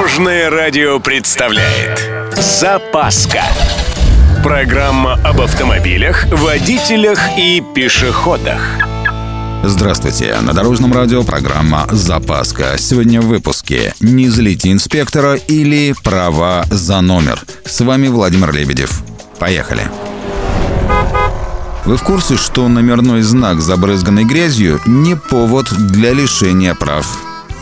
Дорожное радио представляет Запаска Программа об автомобилях, водителях и пешеходах Здравствуйте, на Дорожном радио программа «Запаска». Сегодня в выпуске «Не злите инспектора» или «Права за номер». С вами Владимир Лебедев. Поехали. Вы в курсе, что номерной знак, забрызганный грязью, не повод для лишения прав?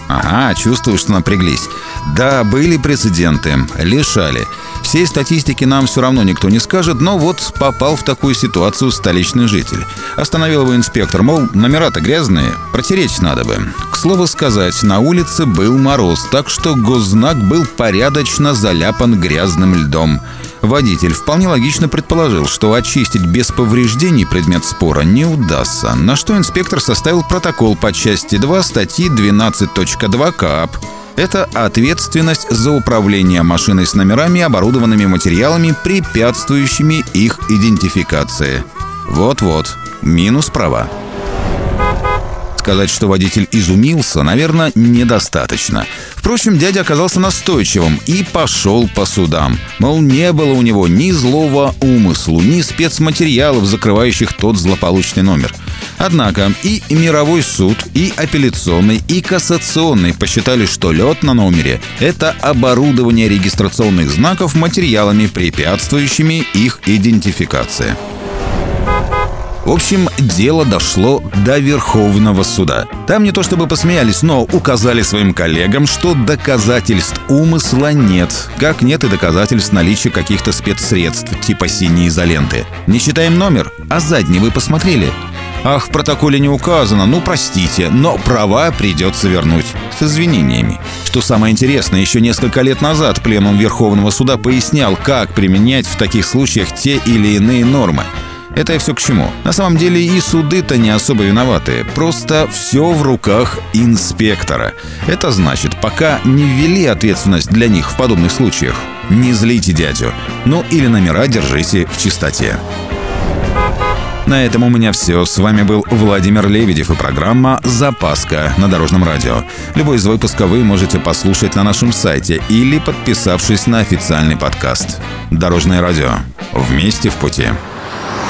Ага, чувствую, что напряглись. Да, были прецеденты, лишали. Всей статистики нам все равно никто не скажет, но вот попал в такую ситуацию столичный житель. Остановил его инспектор, мол, номера-то грязные, протереть надо бы. К слову сказать, на улице был мороз, так что госзнак был порядочно заляпан грязным льдом. Водитель вполне логично предположил, что очистить без повреждений предмет спора не удастся, на что инспектор составил протокол по части 2 статьи 12.2 КАП. Это ответственность за управление машиной с номерами, оборудованными материалами, препятствующими их идентификации. Вот-вот, минус права. Сказать, что водитель изумился, наверное, недостаточно. Впрочем, дядя оказался настойчивым и пошел по судам. Мол, не было у него ни злого умыслу, ни спецматериалов, закрывающих тот злополучный номер. Однако и мировой суд, и апелляционный, и кассационный посчитали, что лед на номере – это оборудование регистрационных знаков материалами, препятствующими их идентификации. В общем, дело дошло до Верховного суда. Там не то чтобы посмеялись, но указали своим коллегам, что доказательств умысла нет. Как нет и доказательств наличия каких-то спецсредств, типа синей изоленты. Не считаем номер, а задний вы посмотрели? Ах, в протоколе не указано, ну простите, но права придется вернуть. С извинениями. Что самое интересное, еще несколько лет назад Пленум Верховного суда пояснял, как применять в таких случаях те или иные нормы. Это я все к чему? На самом деле и суды-то не особо виноваты. Просто все в руках инспектора. Это значит, пока не ввели ответственность для них в подобных случаях, не злите дядю. Ну или номера держите в чистоте. На этом у меня все. С вами был Владимир Лебедев и программа «Запаска» на Дорожном радио. Любой из выпусков вы можете послушать на нашем сайте или подписавшись на официальный подкаст. Дорожное радио. Вместе в пути.